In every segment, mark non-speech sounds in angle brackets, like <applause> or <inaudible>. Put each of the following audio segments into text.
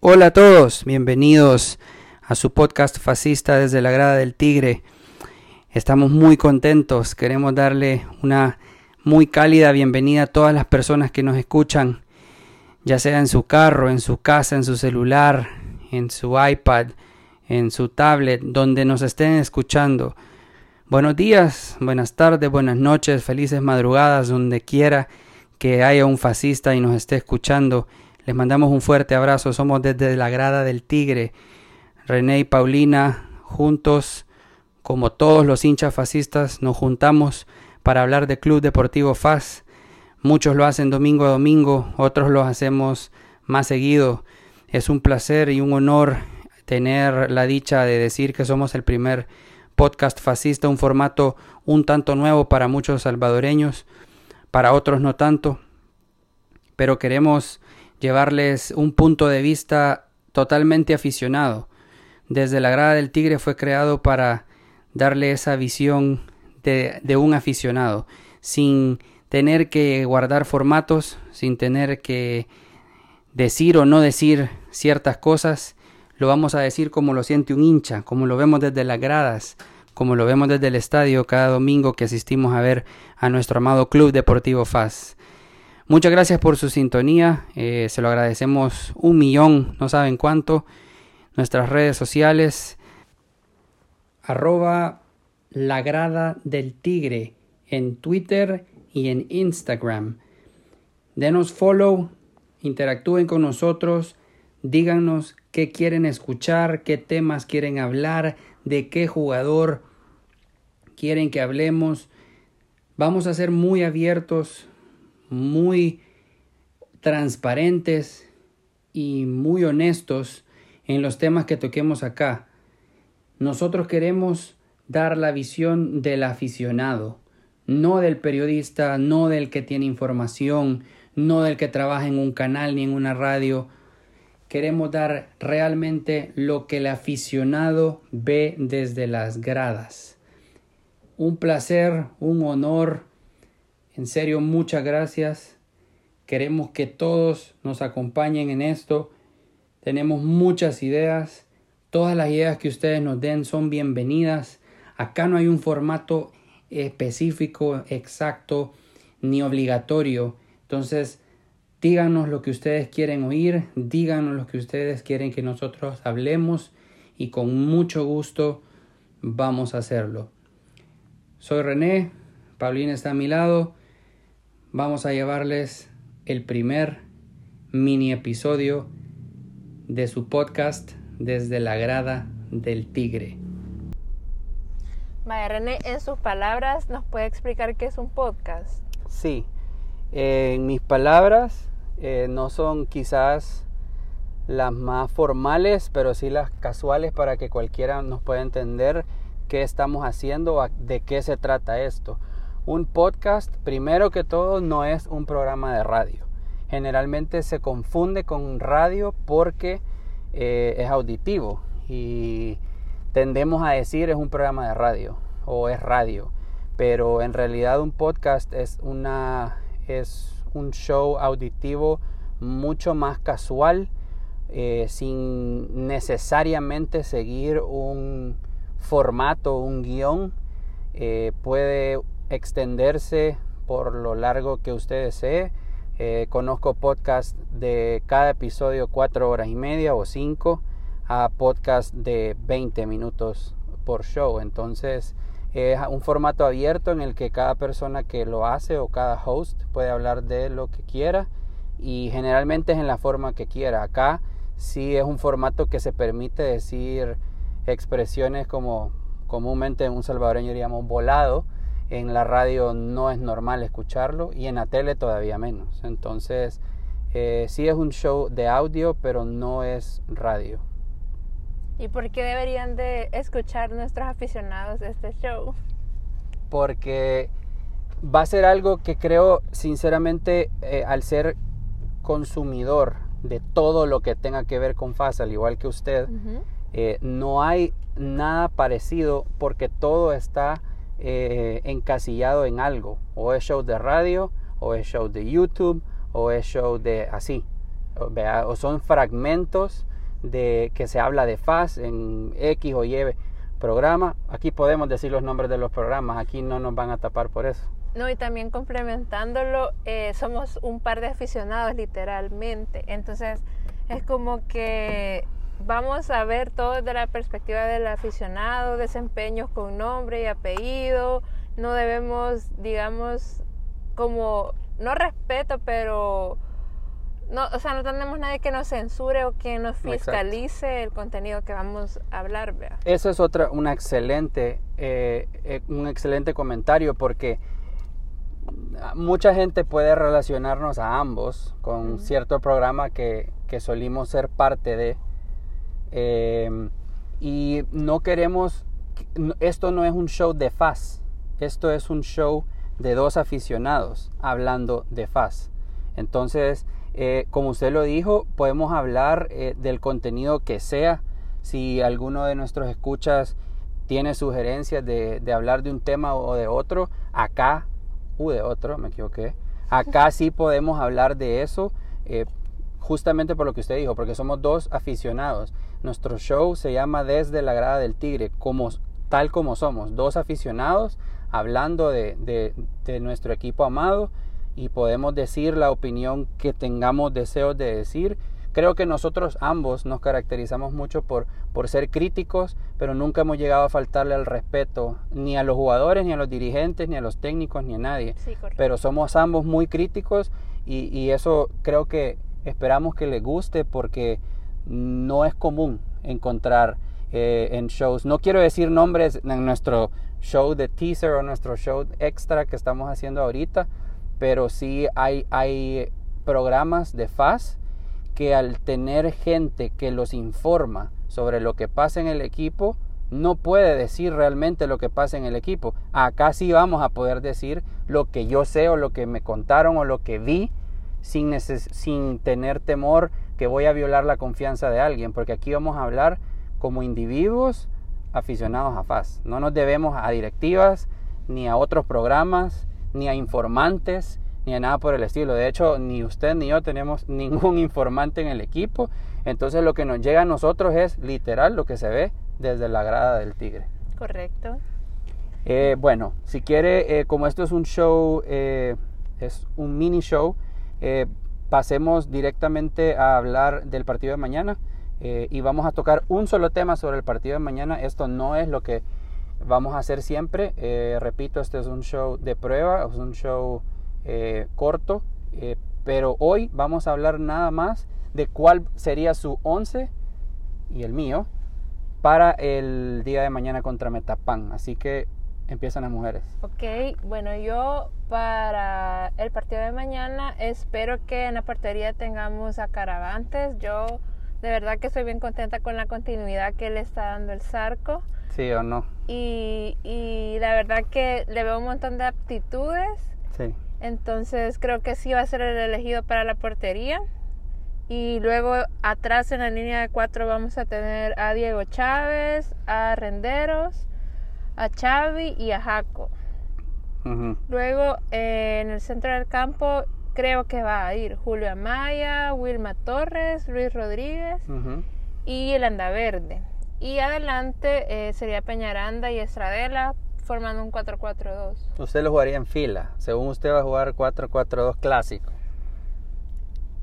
Hola a todos, bienvenidos a su podcast fascista desde la grada del tigre. Estamos muy contentos, queremos darle una muy cálida bienvenida a todas las personas que nos escuchan, ya sea en su carro, en su casa, en su celular, en su iPad, en su tablet, donde nos estén escuchando. Buenos días, buenas tardes, buenas noches, felices madrugadas, donde quiera que haya un fascista y nos esté escuchando. Les mandamos un fuerte abrazo. Somos desde la grada del Tigre. René y Paulina, juntos, como todos los hinchas fascistas, nos juntamos para hablar de Club Deportivo FAS. Muchos lo hacen domingo a domingo, otros lo hacemos más seguido. Es un placer y un honor tener la dicha de decir que somos el primer podcast fascista, un formato un tanto nuevo para muchos salvadoreños, para otros no tanto, pero queremos llevarles un punto de vista totalmente aficionado. Desde la grada del tigre fue creado para darle esa visión de, un aficionado, sin tener que guardar formatos, sin tener que decir o no decir ciertas cosas, lo vamos a decir como lo siente un hincha, como lo vemos desde las gradas, como lo vemos desde el estadio cada domingo que asistimos a ver a nuestro amado Club Deportivo FAS. Muchas gracias por su sintonía, eh, se lo agradecemos un millón, no saben cuánto. Nuestras redes sociales, arroba la grada del tigre en Twitter y en Instagram. Denos follow, interactúen con nosotros, díganos qué quieren escuchar, qué temas quieren hablar, de qué jugador quieren que hablemos. Vamos a ser muy abiertos, muy transparentes y muy honestos en los temas que toquemos acá. Nosotros queremos dar la visión del aficionado, no del periodista, no del que tiene información, no del que trabaja en un canal ni en una radio. Queremos dar realmente lo que el aficionado ve desde las gradas. Un placer, un honor en serio, muchas gracias. Queremos que todos nos acompañen en esto. Tenemos muchas ideas. Todas las ideas que ustedes nos den son bienvenidas. Acá no hay un formato específico, exacto, ni obligatorio. Entonces, díganos lo que ustedes quieren oír, díganos lo que ustedes quieren que nosotros hablemos y con mucho gusto vamos a hacerlo. Soy René, Paulina está a mi lado vamos a llevarles el primer mini episodio de su podcast desde la grada del tigre. René, en sus palabras, ¿nos puede explicar qué es un podcast? Sí, en mis palabras eh, no son quizás las más formales, pero sí las casuales para que cualquiera nos pueda entender qué estamos haciendo, de qué se trata esto. Un podcast, primero que todo, no es un programa de radio. Generalmente se confunde con radio porque eh, es auditivo y tendemos a decir es un programa de radio o es radio. Pero en realidad un podcast es, una, es un show auditivo mucho más casual, eh, sin necesariamente seguir un formato, un guion. Eh, puede extenderse por lo largo que usted desee. Eh, conozco podcast de cada episodio cuatro horas y media o cinco a podcast de 20 minutos por show. Entonces es un formato abierto en el que cada persona que lo hace o cada host puede hablar de lo que quiera y generalmente es en la forma que quiera. Acá sí es un formato que se permite decir expresiones como comúnmente en un salvadoreño diríamos volado en la radio no es normal escucharlo y en la tele todavía menos. Entonces, eh, sí es un show de audio, pero no es radio. ¿Y por qué deberían de escuchar nuestros aficionados este show? Porque va a ser algo que creo sinceramente eh, al ser consumidor de todo lo que tenga que ver con FAS, al igual que usted, eh, no hay nada parecido porque todo está eh, encasillado en algo. O es show de radio, o es show de YouTube, o es show de así. o, son fragmentos de que se habla de FAS en X o Y programa. Aquí podemos decir los nombres de los programas, aquí no nos van a tapar por eso. No, y también complementándolo, eh, somos un par de aficionados literalmente. Entonces, es como que vamos a ver todo desde la perspectiva del aficionado, desempeños con nombre y apellido. No debemos, digamos, como, no respeto, pero no, o sea, no tenemos nadie que nos censure o que nos fiscalice el contenido que vamos a hablar. ¿vea? Eso es otra, una excelente, eh, eh, un excelente comentario porque mucha gente puede relacionarnos a ambos con cierto programa que, que, solimos ser parte de. Em, y no queremos, esto no es un show de faz, esto es un show de dos aficionados hablando de faz. Entonces, eh, como usted lo dijo, podemos hablar eh, del contenido que sea. Si alguno de nuestros escuchas tiene sugerencias de, hablar de un tema o de otro, acá, u de otro, me equivoqué, acá sí podemos hablar de eso, eh, justamente por lo que usted dijo, porque somos dos aficionados. Nuestro show se llama Desde la Grada del Tigre, como, tal como somos, dos aficionados hablando de nuestro equipo amado y podemos decir la opinión que tengamos deseos de decir. Creo que nosotros ambos nos caracterizamos mucho por, por ser críticos, pero nunca hemos llegado a faltarle al respeto ni a los jugadores, ni a los dirigentes, ni a los técnicos, ni a nadie. pero somos ambos muy críticos y, y eso creo que esperamos que les guste porque no es común encontrar eh, en shows. No quiero decir nombres en nuestro show de teaser o nuestro show extra que estamos haciendo ahorita, pero sí hay, hay programas de FAS que al tener gente que los informa sobre lo que pasa en el equipo, no puede decir realmente lo que pasa en el equipo. Acá sí vamos a poder decir lo que yo sé o lo que me contaron o lo que vi sin, sin tener temor que voy a violar la confianza de alguien, porque aquí vamos a hablar como individuos aficionados a FAS. No nos debemos a directivas ni a otros programas ni a informantes, ni a nada por el estilo. De hecho, ni usted ni yo tenemos <laughs> ningún informante en el equipo. Entonces lo que nos llega a nosotros es literal lo que se ve desde la grada del tigre. Correcto. Eh, bueno, si quiere, eh, como esto es un show, eh, es un mini show, pasemos directamente a hablar del partido de mañana y vamos a tocar un solo tema sobre el partido de mañana. Esto no es lo que vamos a hacer siempre. Eh, repito, este es un show de prueba, es un show eh, corto, eh, pero hoy vamos a hablar nada más de cuál sería su 11 y el mío para el día de mañana contra Metapan. Así que empiezan las mujeres. Ok, bueno, yo para el partido de mañana espero que en la portería tengamos a Caravantes. Yo de verdad que estoy bien contenta con la continuidad que le está dando el Zarco. Sí o no. Y, y la verdad que le veo un montón de aptitudes. Sí. Entonces creo que sí va a ser el elegido para la portería. Y luego atrás en la línea de cuatro vamos a tener a Diego Chávez, a Renderos, a Xavi y a Jaco. Luego eh, en el centro del campo creo que va a ir Julio Amaya, Wilma Torres, Luis Rodríguez y el Andaverde. Y adelante eh, sería Peñaranda y Estradela formando un 4-4-2. Usted lo jugaría en fila. Según usted va a jugar 4-4-2 clásico.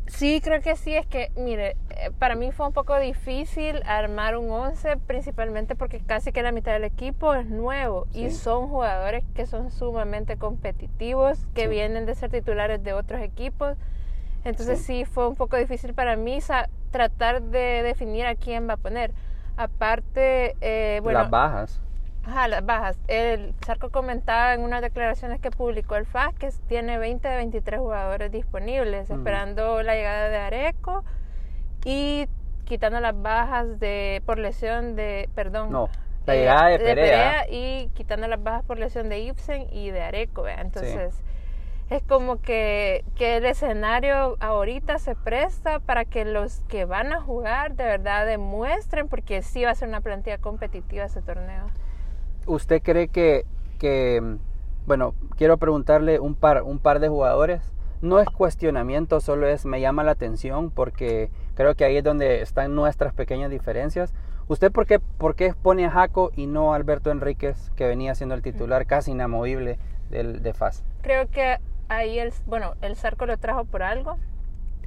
Sí, creo que sí. Es que, mire, eh, para mí fue un poco difícil armar un 11, principalmente porque casi que la mitad del equipo es nuevo y son jugadores que son sumamente competitivos, que vienen de ser titulares de otros equipos. Entonces sí. fue un poco difícil para mí tratar de definir a quién va a poner. Aparte, eh, bueno... Las bajas. Ajá, las bajas. El Zarco comentaba en unas declaraciones que publicó el FAS que tiene 20 de 23 jugadores disponibles, esperando la llegada de Areco y quitando las bajas de por lesión de, perdón, no, la llegada de, Perea. y quitando las bajas por lesión de Ibsen y de Areco, entonces es como que, que, el escenario ahorita se presta para que los que van a jugar de verdad demuestren, porque sí va a ser una plantilla competitiva ese torneo. ¿Usted cree que, que bueno, quiero preguntarle un par, un par de jugadores, no es cuestionamiento, solo es me llama la atención porque creo que ahí es donde están nuestras pequeñas diferencias. ¿Usted por qué, por qué pone a Jaco y no a Alberto Enríquez, que venía siendo el titular casi inamovible del, de FAS? Creo que ahí el, bueno, el Zarco lo trajo por algo.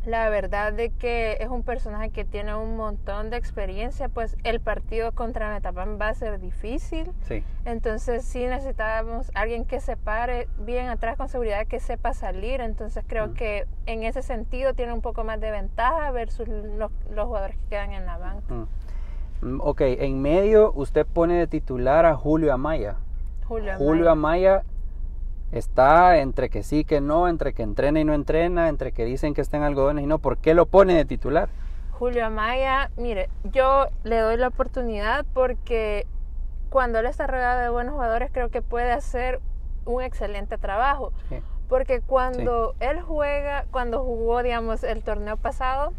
La verdad de que es un personaje que tiene un montón de experiencia, pues el partido contra Metapan va a ser difícil. Sí. Entonces sí necesitábamos alguien que se pare bien atrás con seguridad, que sepa salir. Entonces creo que en ese sentido tiene un poco más de ventaja versus los, los jugadores que quedan en la banca. Mm, Ok, en medio usted pone de titular a Julio Amaya. Julio, Julio Amaya. Está entre que sí, que no, entre que entrena y no entrena, entre que dicen que está en algodones y no. ¿Por qué lo pone de titular? Julio Amaya, mire, yo le doy la oportunidad porque cuando él está rodeado de buenos jugadores creo que puede hacer un excelente trabajo. Sí. Porque cuando él juega, cuando jugó, digamos, el torneo pasado,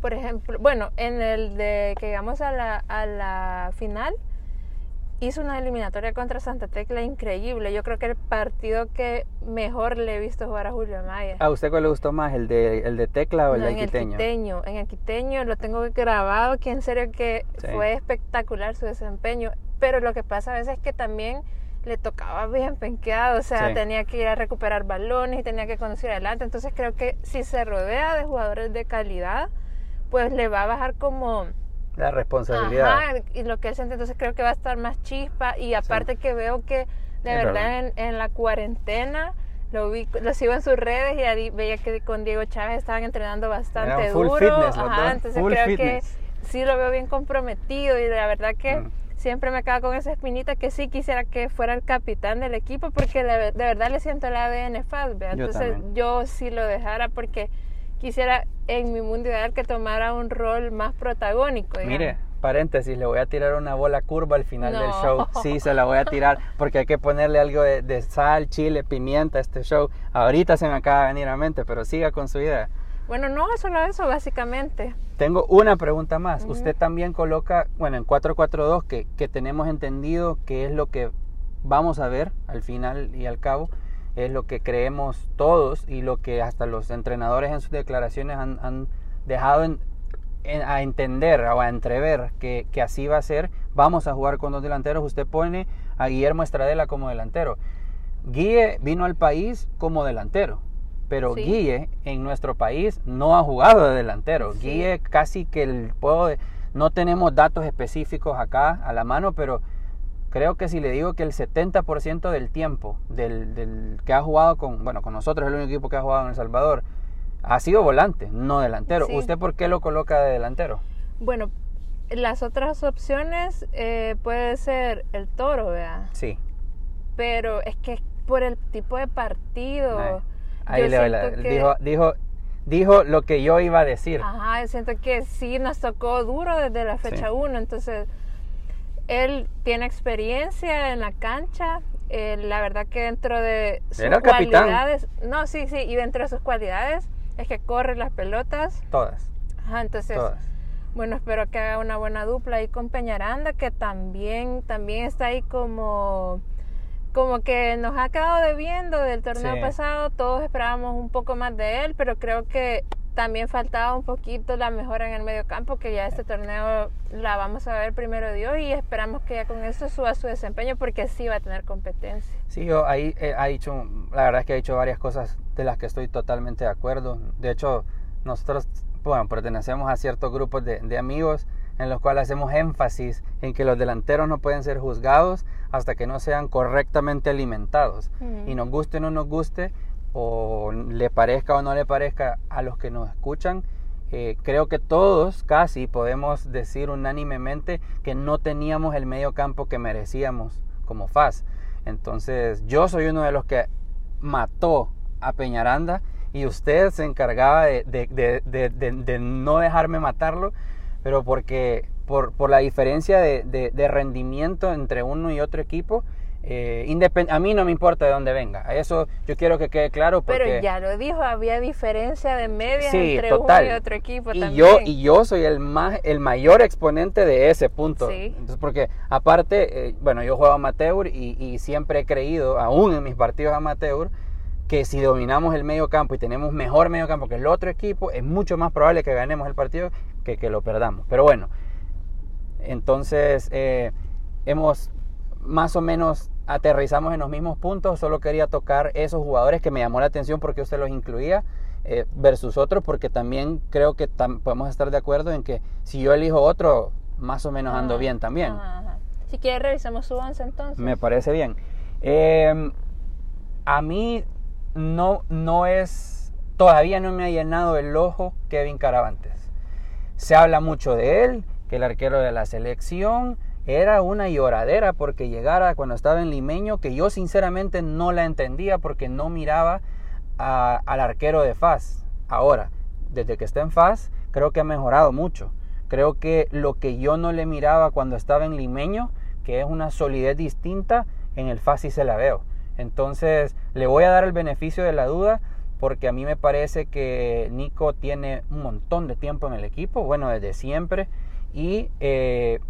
por ejemplo, bueno, en el de que llegamos a la, a la final, hizo una eliminatoria contra Santa Tecla increíble. Yo creo que el partido que mejor le he visto jugar a Julio Amaya. ¿A usted cuál le gustó más, el de, el de Tecla o el No, del en el Quiteño? quiteño, en el quiteño lo tengo grabado, que en serio que Sí. fue espectacular su desempeño. Pero lo que pasa a veces es que también le tocaba bien penqueado, o sea, Sí. tenía que ir a recuperar balones y tenía que conducir adelante. Entonces creo que si se rodea de jugadores de calidad, pues le va a bajar como La responsabilidad. Ajá, y lo que él siente, entonces creo que va a estar más chispa. Y aparte que veo que de Es verdad en, en la cuarentena lo vi, lo sigo en sus redes y ahí veía que con Diego Chávez estaban entrenando bastante full duro. fitness Ajá, entonces full creo fitness. que sí lo veo bien comprometido y la verdad que Mm. siempre me acaba con esa espinita que sí quisiera que fuera el capitán del equipo porque de, de verdad le siento el ADN. Yo entonces también. yo sí lo dejara porque quisiera en mi mundo ideal que tomara un rol más protagónico. digamos. Mire, paréntesis, le voy a tirar una bola curva al final del No. show. Sí, se la voy a tirar porque hay que ponerle algo de, de sal, chile, pimienta a este show. Ahorita se me acaba de venir a mente, pero siga con su idea. Bueno, no, solo eso, básicamente. Tengo una pregunta más. Ujú. Usted también coloca, bueno, en 442, que, que tenemos entendido que es lo que vamos a ver al final y al cabo, es lo que creemos todos y lo que hasta los entrenadores en sus declaraciones han, han dejado en- en- a entender o a entrever que, que así va a ser. Vamos a jugar con dos delanteros. Usted pone a Guillermo Estradela como delantero. Guille vino al país como delantero, pero Sí. Guille en nuestro país no ha jugado de delantero. Sí. Guille casi que el puedo no tenemos datos específicos acá a la mano, pero creo que si le digo que el 70% del tiempo del, del que ha jugado con, bueno, con nosotros el único equipo que ha jugado en El Salvador, ha sido volante, no delantero. Sí. ¿Usted por qué lo coloca de delantero? Bueno, las otras opciones eh, puede ser el toro, ¿verdad? Sí. Pero es que por el tipo de partido. Ahí- Ahí yo le la- que- dijo, dijo, dijo lo que yo iba a decir. Ajá, siento que sí nos tocó duro desde la fecha Sí. 1, entonces él tiene experiencia en la cancha, eh, la verdad que dentro de sus Era el capitán. cualidades, no, sí, sí, y dentro de sus cualidades es que corre las pelotas, Todas, ajá, entonces, todas. bueno, espero que haga una buena dupla ahí con Peñaranda, que también, también está ahí como como que nos ha quedado debiendo del torneo Sí. pasado, todos esperábamos un poco más de él, pero creo que también faltaba un poquito la mejora en el medio campo, que ya este torneo la vamos a ver primero Dios y esperamos que ya con eso suba su desempeño porque sí va a tener competencia. Sí, yo ahí eh, ha dicho, la verdad es que ha dicho varias cosas de las que estoy totalmente de acuerdo. De hecho, nosotros, bueno, pertenecemos a ciertos grupos de, de amigos en los cuales hacemos énfasis en que los delanteros no pueden ser juzgados hasta que no sean correctamente alimentados. Y nos guste o no nos guste, o le parezca o no le parezca a los que nos escuchan, eh, creo que todos casi podemos decir unánimemente que no teníamos el medio campo que merecíamos como FAS. Entonces yo soy uno de los que mató a Peñaranda y usted se encargaba de, no dejarme matarlo, pero porque por, la diferencia de rendimiento entre uno y otro equipo, eh, independ- a mí no me importa de dónde venga. A eso yo quiero que quede claro porque... Pero ya lo dijo, había diferencia de medias Sí, entre total. uno y otro equipo y también. yo y yo soy el más el mayor exponente de ese punto Sí. entonces porque aparte eh, bueno yo juego amateur y, y siempre he creído aún en mis partidos amateur que si dominamos el medio campo y tenemos mejor medio campo que el otro equipo, es mucho más probable que ganemos el partido que que lo perdamos. Pero bueno, entonces eh, hemos más o menos aterrizamos en los mismos puntos, solo quería tocar esos jugadores que me llamó la atención porque usted los incluía eh, versus otros, porque también creo que podemos estar de acuerdo en que si yo elijo otro, más o menos ando bien también. Si quiere revisamos su once entonces. Me parece bien. Em, a mí no, no es, todavía no me ha llenado el ojo Kevin Caravantes. Se habla mucho de él, que el arquero de la selección, era una lloradera porque llegara cuando estaba en Limeño, que yo sinceramente no la entendía porque no miraba al arquero de FAS. Ahora, desde que está en FAS, creo que ha mejorado mucho. Creo que lo que yo no le miraba cuando estaba en Limeño, que es una solidez distinta, en el FAS sí se la veo. Entonces, le voy a dar el beneficio de la duda porque a mí me parece que Nico tiene un montón de tiempo en el equipo, bueno, desde siempre, y eh,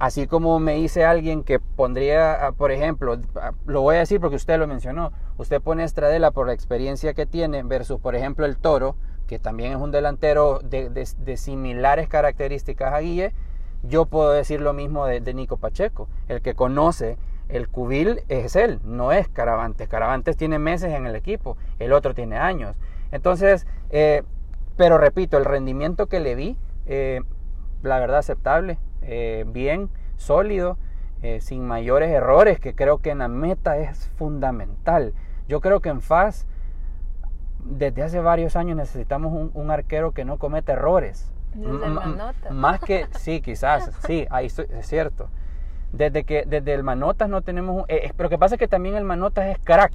Así como me dice alguien que pondría, ah, por ejemplo, ah, lo voy a decir porque usted lo mencionó, usted pone Estradela por la experiencia que tiene versus, por ejemplo, el Toro, que también es un delantero de, similares características a Guille, yo puedo decir lo mismo de, Nico Pacheco. El que conoce el cubil es él, no es Caravantes. Caravantes tiene meses en el equipo, el otro tiene años. Entonces, eh, pero repito, el rendimiento que le vi, eh, la verdad aceptable. Eh, bien, sólido, eh, sin mayores errores, que creo que en la meta es fundamental. Yo creo que en FAS, desde hace varios años necesitamos un, arquero que no cometa errores. Más que, <laughs> sí, quizás, sí, ahí es cierto. Desde que desde el Manotas no tenemos... Eh, pero lo que pasa es que también el Manotas es crack.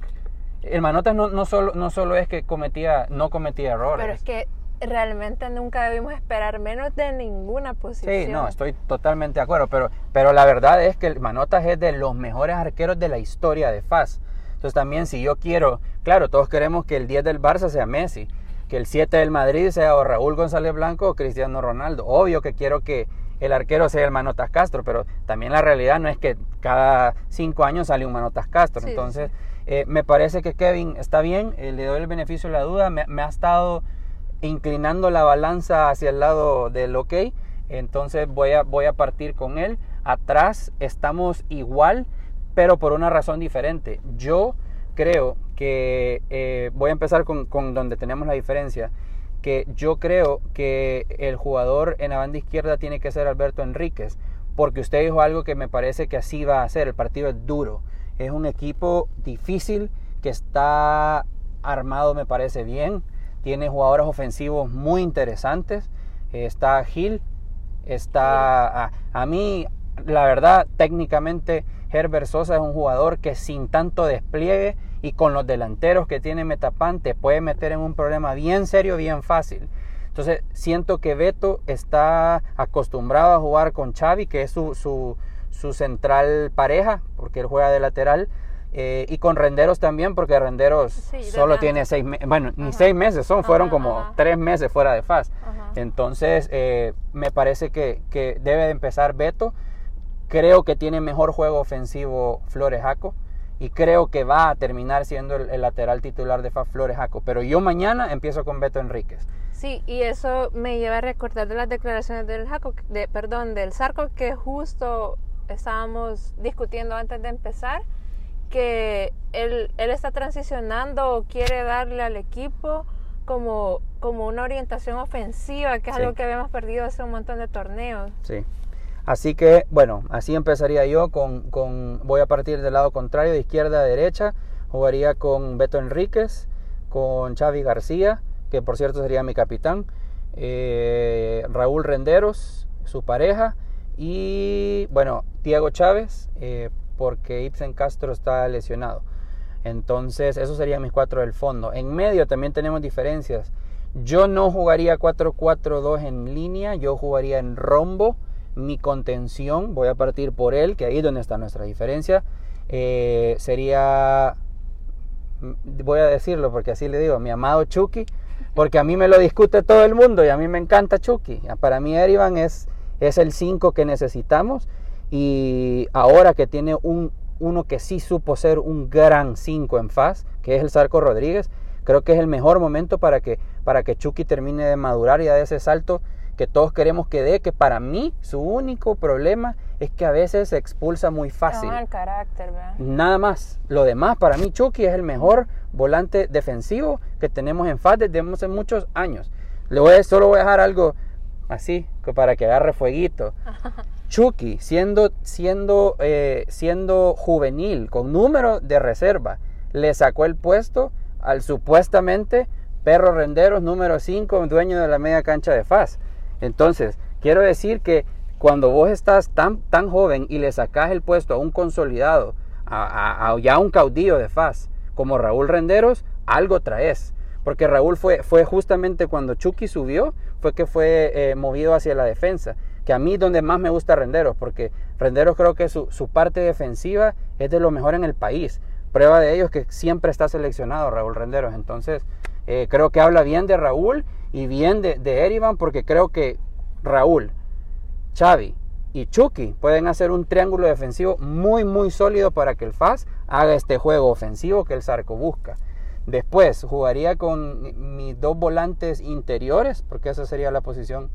El Manotas no, no, solo, no solo es que cometía, no cometía errores. Pero es que realmente nunca debimos esperar menos de ninguna posición. Sí, no, estoy totalmente de acuerdo, pero, pero la verdad es que el Manotas es de los mejores arqueros de la historia de FAS. Entonces también si yo quiero, claro, todos queremos que el 10 del Barça sea Messi, que el 7 del Madrid sea o Raúl González Blanco o Cristiano Ronaldo. Obvio que quiero que el arquero sea el Manotas Castro, pero también la realidad no es que cada cinco años sale un Manotas Castro. Entonces, eh, me parece que Kevin está bien, eh, le doy el beneficio de la duda, me ha estado inclinando la balanza hacia el lado del ok. Entonces voy a, partir con él. Atrás estamos igual, pero por una razón diferente. Yo creo que eh, voy a empezar con, con, donde tenemos la diferencia. Que yo creo que el jugador en la banda izquierda tiene que ser Alberto Enríquez. Porque usted dijo algo que me parece que así va a ser. El partido es duro. Es un equipo difícil que está armado, me parece bien tiene jugadores ofensivos muy interesantes. Está Gil, está a, mí, la verdad, técnicamente Herbert Sosa es un jugador que sin tanto despliegue y con los delanteros que tiene Metapan te puede meter en un problema bien serio, bien fácil. Entonces siento que Beto está acostumbrado a jugar con Xavi, que es su, su, su central pareja, porque él juega de lateral. Eh, y con Renderos también, porque Renderos solo tiene seis meses, bueno, ni seis meses son, fueron como tres meses fuera de faz. Entonces, eh, me parece que, que, debe de empezar Beto. Creo que tiene mejor juego ofensivo Flores Jaco. Y creo que va a terminar siendo el, lateral titular de FAS Flores Jaco. Pero yo mañana empiezo con Beto Enríquez. Sí, y eso me lleva a recordar de las declaraciones del Jaco, de, perdón, del Zarco que justo estábamos discutiendo antes de empezar que él, él está transicionando o quiere darle al equipo como, como una orientación ofensiva, que es algo que habíamos perdido hace un montón de torneos. Sí. Así que, bueno, así empezaría yo con, con, voy a partir del lado contrario, de izquierda a derecha, jugaría con Beto Enríquez, con Xavi García, que por cierto sería mi capitán, eh, Raúl Renderos, su pareja, y bueno, Diego Chávez, eh, porque Ibsen Castro está lesionado. Entonces, esos serían mis cuatro del fondo. En medio también tenemos diferencias. Yo no jugaría 4-4-2 en línea, yo jugaría en rombo. Mi contención, voy a partir por él, que ahí es donde está nuestra diferencia. Eh, sería, voy a decirlo porque así le digo, mi amado Chucky, porque a mí me lo discute todo el mundo y a mí me encanta Chucky. Para mí Erivan es, es el 5 que necesitamos y ahora que tiene un uno que sí supo ser un gran 5 en faz, que es el Zarco Rodríguez. Creo que es el mejor momento para que, para que Chucky termine de madurar y de ese salto que todos queremos que dé, que para mí su único problema es que a veces se expulsa muy fácil. el carácter, ¿verdad? Nada más. Lo demás, para mí Chucky es el mejor volante defensivo que tenemos en FAS desde hace muchos años. Le voy a, solo voy a dejar algo así, para que agarre fueguito. <laughs> Chucky, siendo, siendo, eh, siendo juvenil, con número de reserva, le sacó el puesto al supuestamente Perro Renderos número 5, dueño de la media cancha de FAS. Entonces, quiero decir que cuando vos estás tan, tan joven y le sacas el puesto a un consolidado, a, ya un caudillo de FAS, como Raúl Renderos, algo traes. Porque Raúl fue, fue justamente cuando Chucky subió, fue que fue eh, movido hacia la defensa. Que a mí donde más me gusta Renderos, porque Renderos creo que su, parte defensiva es de lo mejor en el país. Prueba de ello es que siempre está seleccionado Raúl Renderos. Entonces, eh, creo que habla bien de Raúl y bien de, de porque creo que Raúl, Xavi y Chucky pueden hacer un triángulo defensivo muy muy sólido para que el FAS haga este juego ofensivo que el Zarco busca. Después jugaría con mis dos volantes interiores, porque esa sería la posición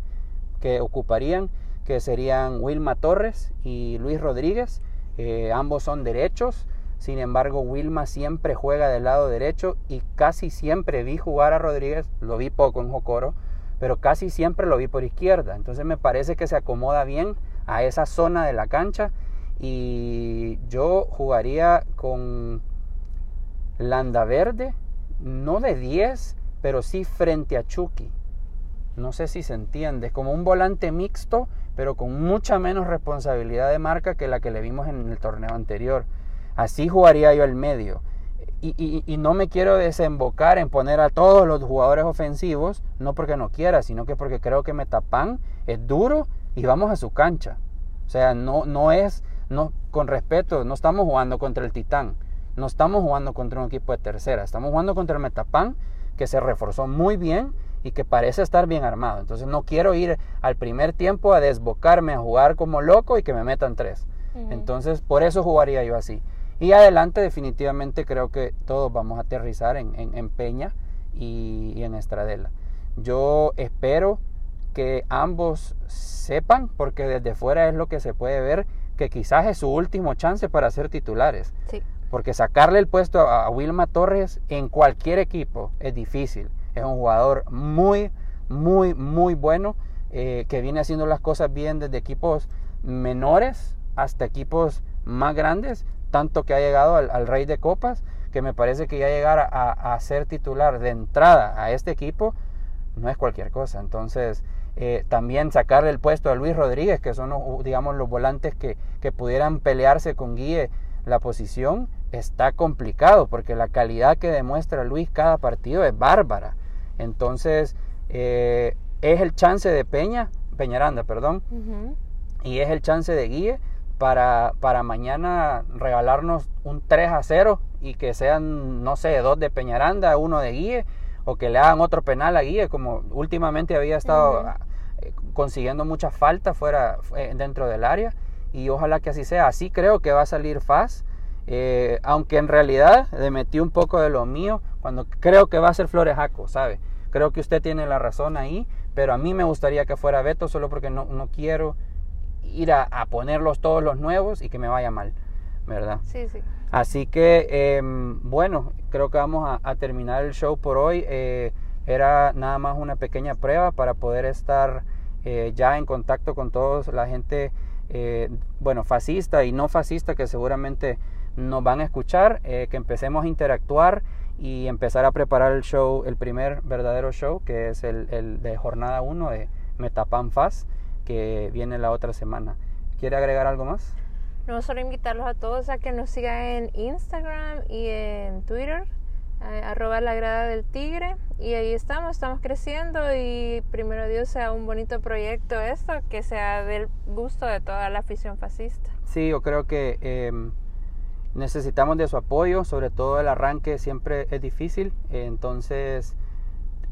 que ocuparían, que serían Wilma Torres y Luis Rodríguez. Eh, ambos son derechos. Sin embargo, Wilma siempre juega del lado derecho y casi siempre vi jugar a Rodríguez, lo vi poco en Jocoro, pero casi siempre lo vi por izquierda. Entonces me parece que se acomoda bien a esa zona de la cancha y yo jugaría con Landa Verde, no de 10, pero sí frente a Chucky. No sé si se entiende, como un volante mixto, pero con mucha menos responsabilidad de marca que la que le vimos en el torneo anterior. Así jugaría yo el medio. Y, no me quiero desembocar en poner a todos los jugadores ofensivos, no porque no quiera, sino que porque creo que Metapan es duro y vamos a su cancha. O sea, no, no es, no, con respeto, no estamos jugando contra el Titán, no estamos jugando contra un equipo de tercera, estamos jugando contra el Metapan que se reforzó muy bien y que parece estar bien armado. Entonces no quiero ir al primer tiempo a desbocarme, a jugar como loco y que me metan tres. Entonces por eso jugaría yo así. Y adelante definitivamente creo que todos vamos a aterrizar en, Peña y, en Estradela. Yo espero que ambos sepan, porque desde fuera es lo que se puede ver, que quizás es su último chance para ser titulares. Porque sacarle el puesto a, Wilma Torres en cualquier equipo es difícil. Es un jugador muy, muy, muy bueno, eh, que viene haciendo las cosas bien desde equipos menores hasta equipos más grandes, tanto que ha llegado al, Rey de Copas, que me parece que ya llegar a, ser titular de entrada a este equipo no es cualquier cosa. Entonces, eh, también sacarle el puesto a Luis Rodríguez, que son, digamos, los volantes que, pudieran pelearse con Guille la posición, está complicado, porque la calidad que demuestra Luis cada partido es bárbara. Entonces, eh, es el chance de Peña, Peñaranda, perdón, y es el chance de Guille para, para mañana regalarnos un 3 a 0 y que sean, no sé, dos de Peñaranda, uno de Guille, o que le hagan otro penal a Guille, como últimamente había estado eh, consiguiendo muchas faltas fuera, eh, dentro del área, y ojalá que así sea. Así creo que va a salir Faz, eh, aunque en realidad le metí un poco de lo mío, cuando creo que va a ser Flores Jaco, ¿sabe? Creo que usted tiene la razón ahí, pero a mí me gustaría que fuera Beto, solo porque no, no quiero ir a, ponerlos todos los nuevos y que me vaya mal, ¿verdad? Sí, sí. Así que, em, bueno, creo que vamos a, terminar el show por hoy. Eh, era nada más una pequeña prueba para poder estar eh, ya en contacto con toda la gente, eh, bueno, fascista y no fascista que seguramente nos van a escuchar, que empecemos a interactuar y empezar a preparar el show, el primer verdadero show, que es el, el de jornada 1 de Metapan Fast que viene la otra semana. ¿Quiere agregar algo más? No, solo invitarlos a todos a que nos sigan en Instagram y en Twitter, eh, arroba la grada del tigre. Y ahí estamos, estamos creciendo y primero Dios sea un bonito proyecto esto, que sea del gusto de toda la afición fascista. Sí, yo creo que em, necesitamos de su apoyo, sobre todo el arranque siempre es difícil, entonces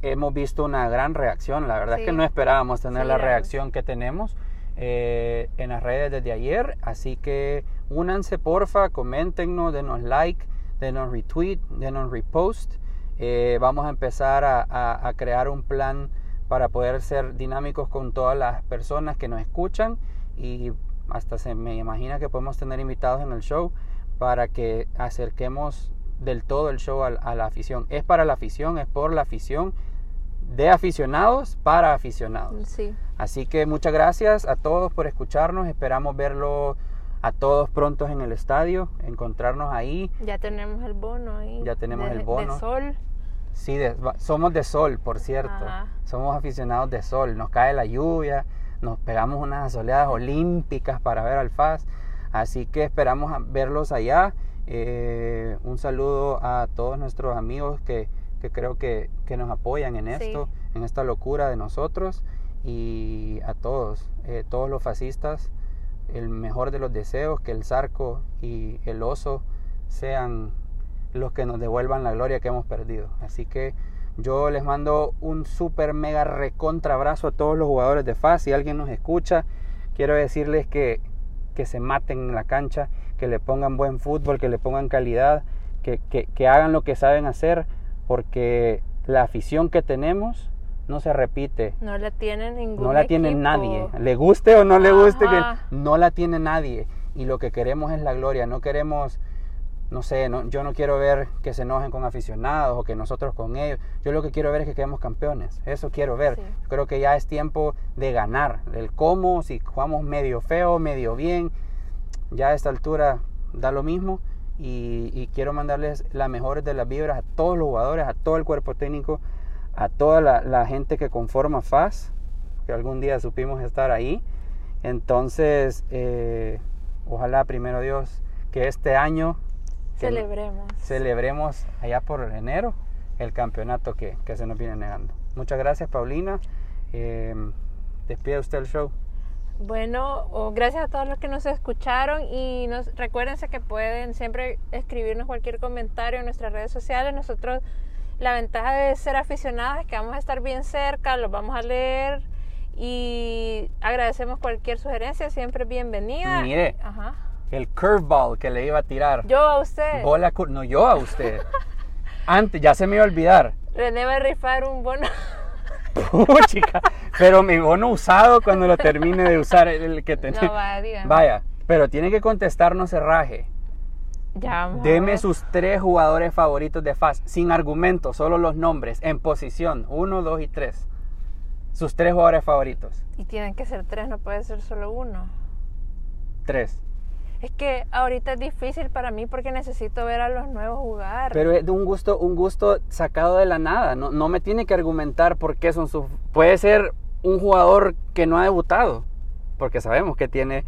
hemos visto una gran reacción. La verdad es que no esperábamos tener la reacción que tenemos. eh, en las redes desde ayer. Así que únanse, porfa, coméntenos, denos like, denos retweet, denos repost. Eh, vamos a empezar a, a crear un plan para poder ser dinámicos con todas las personas que nos escuchan y hasta se me imagina que podemos tener invitados en el show para que acerquemos del todo el show a, la afición. Es para la afición, es por la afición, de aficionados para aficionados. Sí. Así que muchas gracias a todos por escucharnos. Esperamos verlo a todos prontos en el estadio, encontrarnos ahí. Ya tenemos el bono ahí. Ya tenemos de, el bono. De sol. Sí, somos de sol, por cierto. Somos aficionados de sol. Nos cae la lluvia, nos pegamos unas soleadas olímpicas para ver al FAS. Así que esperamos verlos allá. Eh, un saludo a todos nuestros amigos que, creo que, nos apoyan en esto, en esta locura de nosotros. Y a todos, eh, todos los fascistas, el mejor de los deseos, que el zarco y el oso sean los que nos devuelvan la gloria que hemos perdido. Así que yo les mando un super mega recontra abrazo a todos los jugadores de FAS. Si alguien nos escucha, quiero decirles que, que se maten en la cancha, que le pongan buen fútbol, que le pongan calidad, que, que, hagan lo que saben hacer, porque la afición que tenemos no se repite. No la tiene ningún No la tiene nadie. Le guste o no le guste, que no la tiene nadie. Y lo que queremos es la gloria. No queremos no sé, no, yo no quiero ver que se enojen con aficionados o que nosotros con ellos. Yo lo que quiero ver es que quedemos campeones. Eso quiero ver. Creo que ya es tiempo de ganar. El cómo, si jugamos medio feo, medio bien, ya a esta altura da lo mismo. Y, quiero mandarles las mejores de las vibras a todos los jugadores, a todo el cuerpo técnico, a toda la, gente que conforma FAS, que algún día supimos estar ahí. Entonces, eh, ojalá, primero Dios, que este año Celebremos. Celebremos allá por enero el campeonato que, se nos viene negando. Muchas gracias, Paulina. Eh, despide usted el show. Bueno, gracias a todos los que nos escucharon y nos recuérdense que pueden siempre escribirnos cualquier comentario en nuestras redes sociales. Nosotros la ventaja de ser aficionados es que vamos a estar bien cerca, los vamos a leer y agradecemos cualquier sugerencia, siempre bienvenida. Mire, Ajá el curveball que le iba a tirar. Yo a usted. Bola no, yo a usted. Antes, ya se me iba a olvidar. René va a rifar un bono. chica, pero mi bono usado cuando lo termine de usar el que tenía. No, vaya, Vaya, pero tiene que contestarnos cerraje. Ya, Deme sus tres jugadores favoritos de FAS, sin argumentos, solo los nombres, en posición, uno, dos y tres. Sus tres jugadores favoritos. Y tienen que ser tres, no puede ser solo uno. Tres. Es que ahorita es difícil para mí porque necesito ver a los nuevos jugar. Pero es de un gusto, un gusto sacado de la nada. No, no me tiene que argumentar por qué son sus. Puede ser un jugador que no ha debutado. Porque sabemos que tiene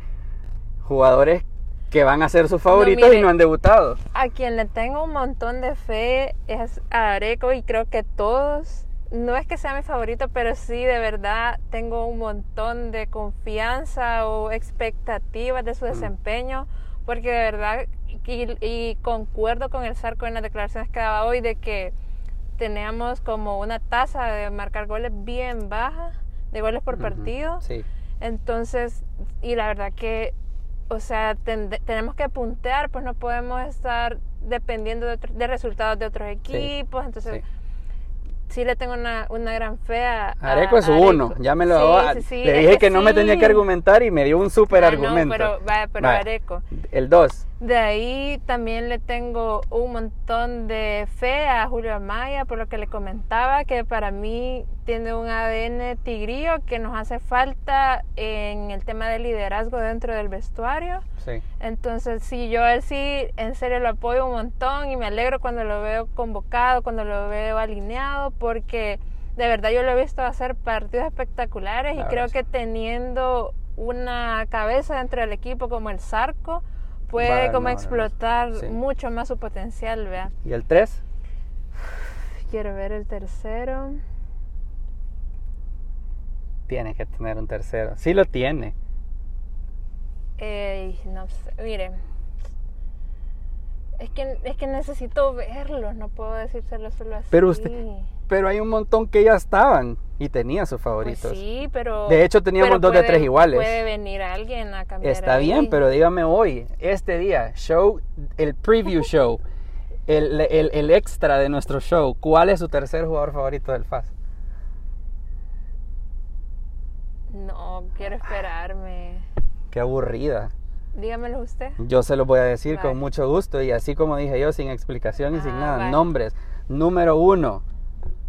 jugadores que van a ser sus favoritos y no han debutado. A quien le tengo un montón de fe es a Areco y creo que todos no es que sea mi favorito, pero sí de verdad tengo un montón de confianza o expectativas de su mm. desempeño, porque de verdad, y, concuerdo con el Sarco en las declaraciones que daba hoy de que teníamos como una tasa de marcar goles bien baja, de goles por partido. Entonces, y la verdad que, o sea, tenemos que puntear, pues no podemos estar dependiendo de, resultados de otros equipos. Entonces, sí le tengo una, una gran fe a, Areco es uno, ya me lo Le dije que, no me tenía que argumentar y me dio un súper argumento. pero, pero Areco. El 2. De ahí también le tengo un montón de fe a Julio Amaya, por lo que le comentaba, que para mí tiene un ADN tigrío que nos hace falta en el tema de liderazgo dentro del vestuario. Sí. Entonces, sí, yo a él sí, en serio lo apoyo un montón y me alegro cuando lo veo convocado, cuando lo veo alineado, porque de verdad yo lo he visto hacer partidos espectaculares y creo que teniendo una cabeza dentro del equipo como el Zarco, puede como explotar mucho más su potencial, vea. ¿Y el 3? <sighs> Quiero ver el tercero. Tiene que tener un tercero. Sí lo tiene. No sé, mire. Es que, es que necesito verlos, no puedo decírselo solo así. Pero usted, pero hay un montón que ya estaban y tenía sus Pues favoritos. sí, pero. De hecho, teníamos dos de tres iguales. Puede venir alguien a cambiar. Está ahí. bien, pero dígame hoy, este día, show, el preview <laughs> show, el, el- el extra de nuestro show, ¿cuál es su tercer jugador favorito del FAS? No, quiero esperarme. Qué aburrida. Dígamelo usted. Yo se lo voy a decir Vale. con mucho gusto y así como dije yo, sin explicación y sin Ah, nada. vale. Nombres. Número uno,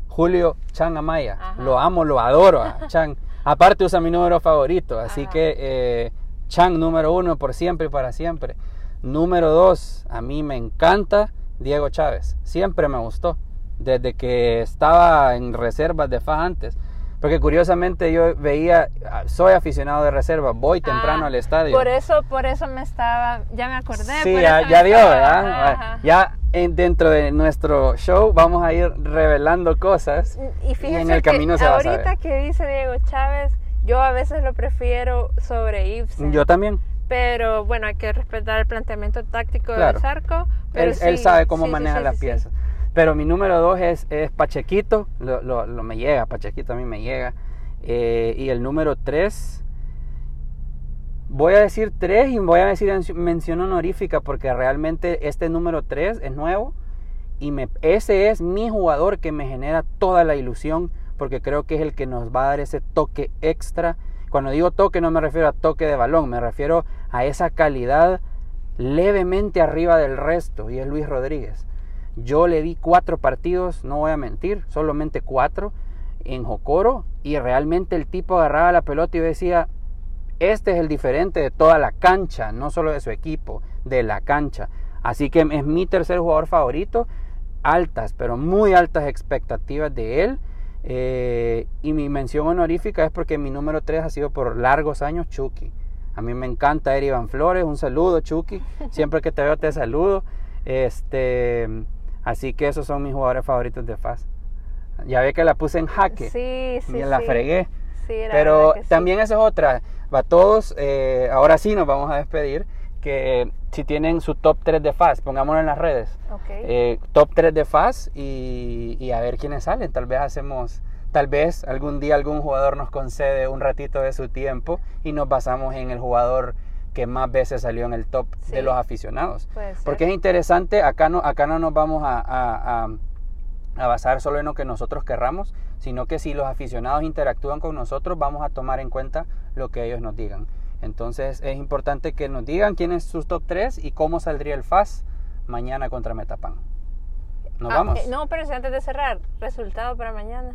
Julio Chan Amaya. Ajá. Lo amo, lo adoro a <laughs> Chan. Aparte usa mi número favorito, así Ajá. que eh, Chan número uno por siempre y para siempre. Número dos, a mí me encanta Diego Chávez. Siempre me gustó. Desde que estaba en reservas de FAS antes. Porque curiosamente yo veía, soy aficionado de reserva, voy temprano Ah, al estadio. Por eso, por eso me estaba. Ya me acordé. Sí, por ya, ya estaba- ¿verdad? ajá, ajá. Ya en- dentro de nuestro show vamos a ir revelando cosas. Y fíjese en el camino que se va a ahorita saber. que dice Diego Chávez, yo a veces lo prefiero sobre Ibsen. Yo también. Pero bueno, hay que respetar el planteamiento táctico Claro. del Zarco. Pero Él, él sí, sabe cómo sí, maneja sí, las piezas. Pero mi número dos es, es Pachequito. Lo, lo- me llega, Pachequito a mí me llega. Eh, y el número tres. Voy a decir tres y voy a decir en- mención honorífica porque realmente este número tres es nuevo. Y me, ese es mi jugador que me genera toda la ilusión porque creo que es el que nos va a dar ese toque extra. Cuando digo toque no me refiero a toque de balón, me refiero a esa calidad levemente arriba del resto y es Luis Rodríguez. Yo le vi cuatro partidos, no voy a mentir, solamente cuatro en Jocoro y realmente el tipo agarraba la pelota y decía, este es el diferente de toda la cancha, no solo de su equipo, de la cancha. Así que es mi tercer jugador favorito, altas, pero muy altas expectativas de él. Eh, y mi mención honorífica es porque mi número 3 ha sido por largos años Chucky. A mí me encanta Eri Van Flores, un saludo Chucky, siempre que te veo te saludo. Este, así que esos son mis jugadores favoritos de FAS. Ya ve que la puse en jaque, Sí, sí. y la sí. fregué. Sí, la Pero que sí. también esa es otra. Va todos, eh, ahora sí nos vamos a despedir. Que si tienen su top 3 de FAS, pongámoslo en las redes. Ok. Eh, top 3 de FAS y, y a ver quiénes salen. Tal vez hacemos, tal vez algún día algún jugador nos concede un ratito de su tiempo y nos basamos en el jugador que más veces salió en el top de los aficionados. Porque es interesante, acá no, acá no nos vamos a, a- a- a basar solo en lo que nosotros querramos, sino que si los aficionados interactúan con nosotros, vamos a tomar en cuenta lo que ellos nos digan. Entonces es importante que nos digan quién es sus top 3 y cómo saldría el FAS mañana contra Metapan. Nos Ah, vamos. eh, no, pero si antes de cerrar, resultado para mañana.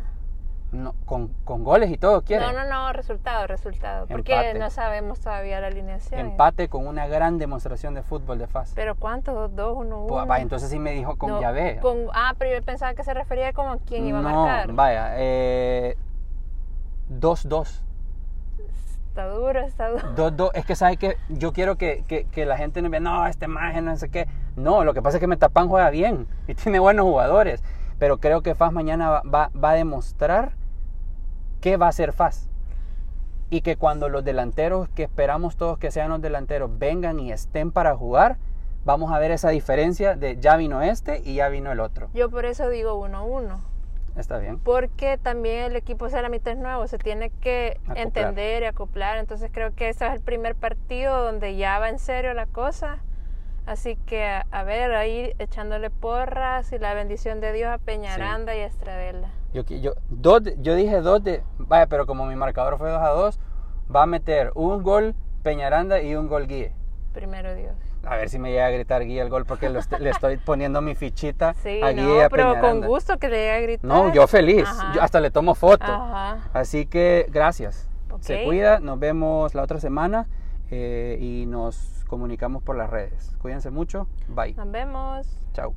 No, con, con goles y todo, ¿quiere? No, no, no, resultado, resultado. Porque Empate. no sabemos todavía la alineación. Empate con una gran demostración de fútbol de FAS. ¿Pero cuántos? ¿Dos, uno, uno? Pues, vaya, entonces sí me dijo con No, llave. con- ah, pero yo pensaba que se refería como a quién iba a no, marcar. vaya, eh, 2-2. Está duro, está duro. Dos, dos, es que sabe que yo quiero que, que, que la gente no vea, no, este imagen, no sé qué. No, lo que pasa es que Metapan juega bien y tiene buenos jugadores. Pero creo que FAS mañana va, va, va a demostrar qué va a ser FAS. Y que cuando los delanteros, que esperamos todos que sean los delanteros, vengan y estén para jugar, vamos a ver esa diferencia de ya vino este y ya vino el otro. Yo por eso digo 1-1. Está bien. Porque también el equipo de la mitad es nuevo, se tiene que Acoplar. entender y acoplar. Entonces creo que este es el primer partido donde ya va en serio la cosa. Así que a, a ver, ahí echándole porras y la bendición de Dios a Peñaranda y a Estradela. Yo, yo, dos, yo dije dos de. Vaya, pero como mi marcador fue 2 a 2, va a meter un gol Peñaranda y un gol Guille. Primero Dios. A ver si me llega a gritar Guille el gol porque lo est- le estoy poniendo mi fichita <laughs> Sí, a Guille no, pero con Peñaranda. gusto que le llegue a gritar. No, yo feliz. Yo hasta le tomo foto. Ajá. Así que gracias. Se Ok. cuida. Nos vemos la otra semana eh, y nos comunicamos por las redes. Cuídense mucho. Bye. Nos vemos. Chao.